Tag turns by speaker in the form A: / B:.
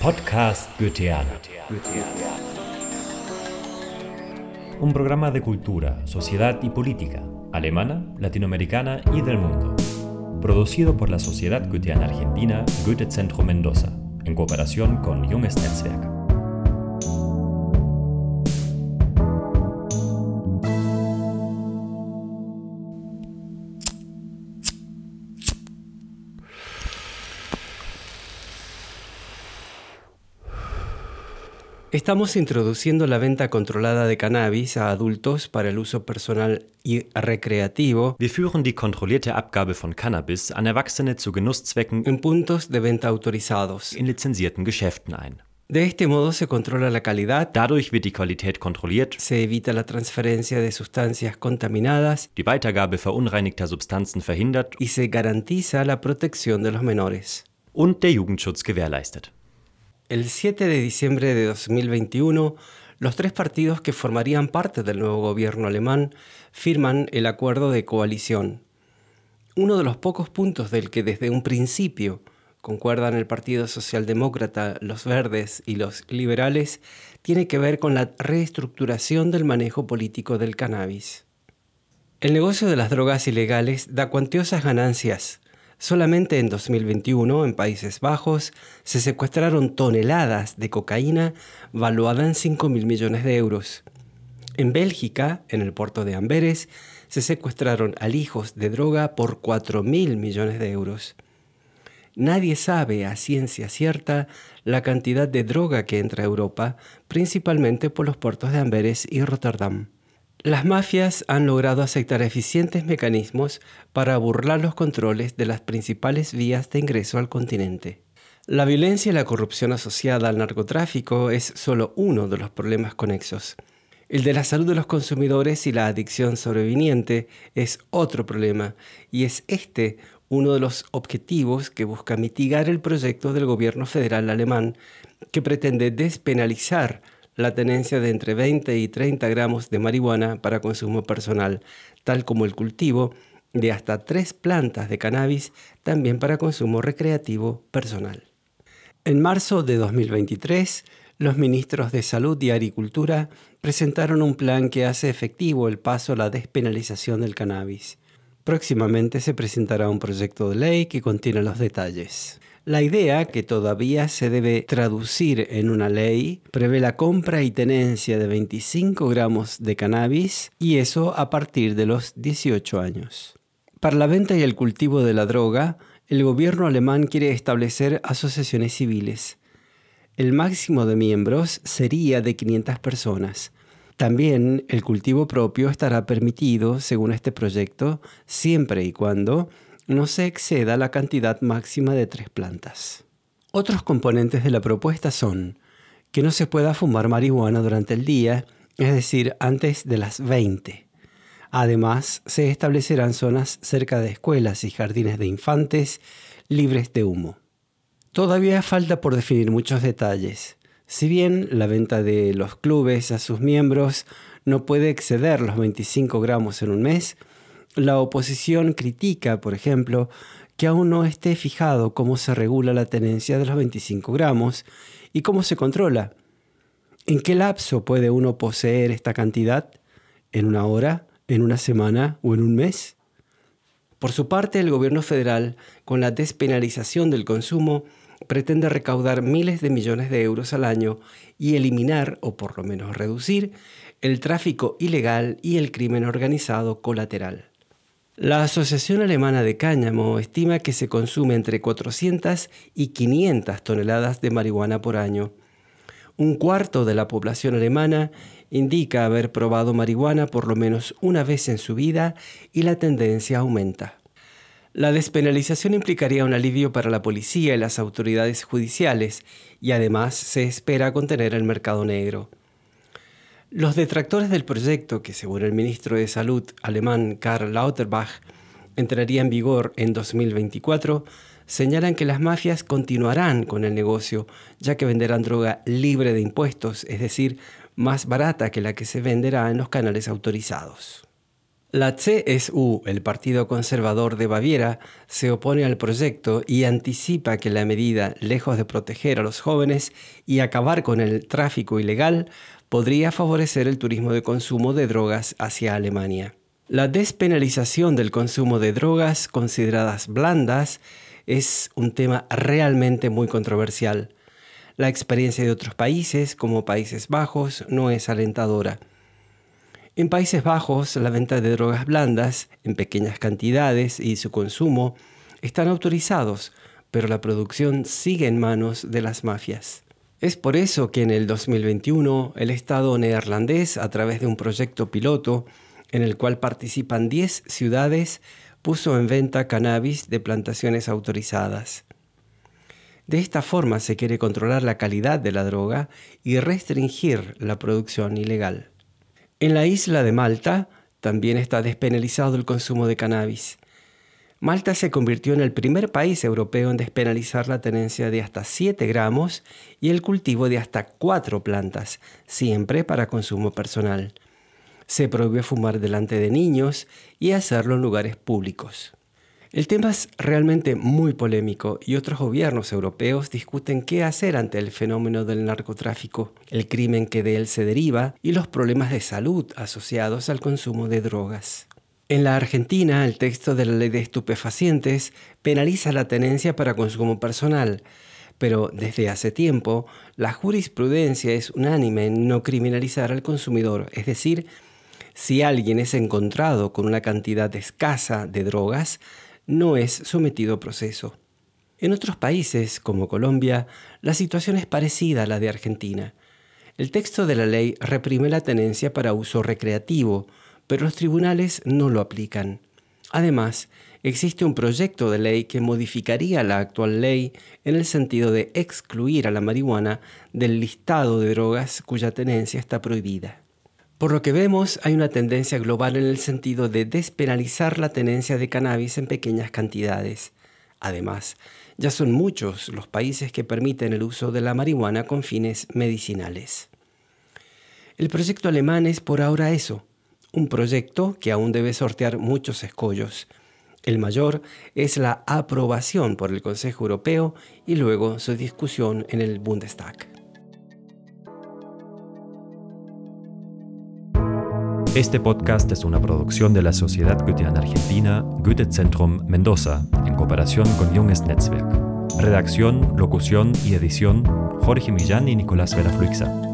A: Podcast Goetheana. Un programa de cultura, sociedad y política, alemana, latinoamericana y del mundo. Producido por la Sociedad Goetheana Argentina Goethe Centro Mendoza, en cooperación con Junges Netzwerk.
B: Estamos introduciendo la venta controlada de cannabis a adultos para el uso personal y recreativo
A: Wir führen die kontrollierte Abgabe von Cannabis an Erwachsene zu Genusszwecken
B: en puntos de venta autorizados.
A: in lizenzierten Geschäften ein.
B: De este modo se controla la calidad,
A: Dadurch wird die Qualität kontrolliert,
B: se evita la transferencia de sustancias contaminadas
A: die Weitergabe verunreinigter Substanzen verhindert
B: y se garantiza la protección de los menores.
A: und der Jugendschutz gewährleistet.
B: El 7 de diciembre de 2021, los tres partidos que formarían parte del nuevo gobierno alemán firman el acuerdo de coalición. Uno de los pocos puntos del que desde un principio concuerdan el Partido Socialdemócrata, los Verdes y los Liberales tiene que ver con la reestructuración del manejo político del cannabis. El negocio de las drogas ilegales da cuantiosas ganancias. Solamente en 2021, en Países Bajos, se secuestraron toneladas de cocaína valuada en 5 mil millones de euros. En Bélgica, en el puerto de Amberes, se secuestraron alijos de droga por 4 mil millones de euros. Nadie sabe a ciencia cierta la cantidad de droga que entra a Europa, principalmente por los puertos de Amberes y Rotterdam. Las mafias han logrado aceptar eficientes mecanismos para burlar los controles de las principales vías de ingreso al continente. La violencia y la corrupción asociada al narcotráfico es solo uno de los problemas conexos. El de la salud de los consumidores y la adicción sobreviniente es otro problema, y es este uno de los objetivos que busca mitigar el proyecto del gobierno federal alemán, que pretende despenalizar la tenencia de entre 20 y 30 gramos de marihuana para consumo personal, tal como el cultivo de hasta tres plantas de cannabis también para consumo recreativo personal. En marzo de 2023, los ministros de Salud y Agricultura presentaron un plan que hace efectivo el paso a la despenalización del cannabis. Próximamente se presentará un proyecto de ley que contiene los detalles. La idea, que todavía se debe traducir en una ley, prevé la compra y tenencia de 25 gramos de cannabis y eso a partir de los 18 años. Para la venta y el cultivo de la droga, el gobierno alemán quiere establecer asociaciones civiles. El máximo de miembros sería de 500 personas. También el cultivo propio estará permitido, según este proyecto, siempre y cuando no se exceda la cantidad máxima de tres plantas. Otros componentes de la propuesta son que no se pueda fumar marihuana durante el día, es decir, antes de las 20. Además, se establecerán zonas cerca de escuelas y jardines de infantes libres de humo. Todavía falta por definir muchos detalles. Si bien la venta de los clubes a sus miembros no puede exceder los 25 gramos en un mes, la oposición critica, por ejemplo, que aún no esté fijado cómo se regula la tenencia de los 25 gramos y cómo se controla. ¿En qué lapso puede uno poseer esta cantidad? ¿En una hora? ¿En una semana? ¿O en un mes? Por su parte, el gobierno federal, con la despenalización del consumo, pretende recaudar miles de millones de euros al año y eliminar, o por lo menos reducir, el tráfico ilegal y el crimen organizado colateral. La Asociación Alemana de Cáñamo estima que se consume entre 400 y 500 toneladas de marihuana por año. Un cuarto de la población alemana indica haber probado marihuana por lo menos una vez en su vida y la tendencia aumenta. La despenalización implicaría un alivio para la policía y las autoridades judiciales y además se espera contener el mercado negro. Los detractores del proyecto, que según el ministro de Salud alemán Karl Lauterbach entraría en vigor en 2024, señalan que las mafias continuarán con el negocio, ya que venderán droga libre de impuestos, es decir, más barata que la que se venderá en los canales autorizados. La CSU, el Partido Conservador de Baviera, se opone al proyecto y anticipa que la medida, lejos de proteger a los jóvenes y acabar con el tráfico ilegal, podría favorecer el turismo de consumo de drogas hacia Alemania. La despenalización del consumo de drogas consideradas blandas es un tema realmente muy controversial. La experiencia de otros países, como Países Bajos, no es alentadora. En Países Bajos, la venta de drogas blandas, en pequeñas cantidades y su consumo, están autorizados, pero la producción sigue en manos de las mafias. Es por eso que en el 2021 el Estado neerlandés, a través de un proyecto piloto en el cual participan 10 ciudades, puso en venta cannabis de plantaciones autorizadas. De esta forma se quiere controlar la calidad de la droga y restringir la producción ilegal. En la isla de Malta también está despenalizado el consumo de cannabis. Malta se convirtió en el primer país europeo en despenalizar la tenencia de hasta 7 gramos y el cultivo de hasta 4 plantas, siempre para consumo personal. Se prohíbe fumar delante de niños y hacerlo en lugares públicos. El tema es realmente muy polémico y otros gobiernos europeos discuten qué hacer ante el fenómeno del narcotráfico, el crimen que de él se deriva y los problemas de salud asociados al consumo de drogas. En la Argentina, el texto de la ley de estupefacientes penaliza la tenencia para consumo personal, pero desde hace tiempo la jurisprudencia es unánime en no criminalizar al consumidor, es decir, si alguien es encontrado con una cantidad escasa de drogas, no es sometido a proceso. En otros países, como Colombia, la situación es parecida a la de Argentina. El texto de la ley reprime la tenencia para uso recreativo, pero los tribunales no lo aplican. Además, existe un proyecto de ley que modificaría la actual ley en el sentido de excluir a la marihuana del listado de drogas cuya tenencia está prohibida. Por lo que vemos, hay una tendencia global en el sentido de despenalizar la tenencia de cannabis en pequeñas cantidades. Además, ya son muchos los países que permiten el uso de la marihuana con fines medicinales. El proyecto alemán es por ahora eso, un proyecto que aún debe sortear muchos escollos. El mayor es la aprobación por el Consejo Europeo y luego su discusión en el Bundestag.
A: Este podcast es una producción de la Sociedad Goetheana Argentina Goethe Zentrum Mendoza en cooperación con Junges Netzwerk. Redacción, locución y edición Jorge Millán y Nicolás Vera Fluixa.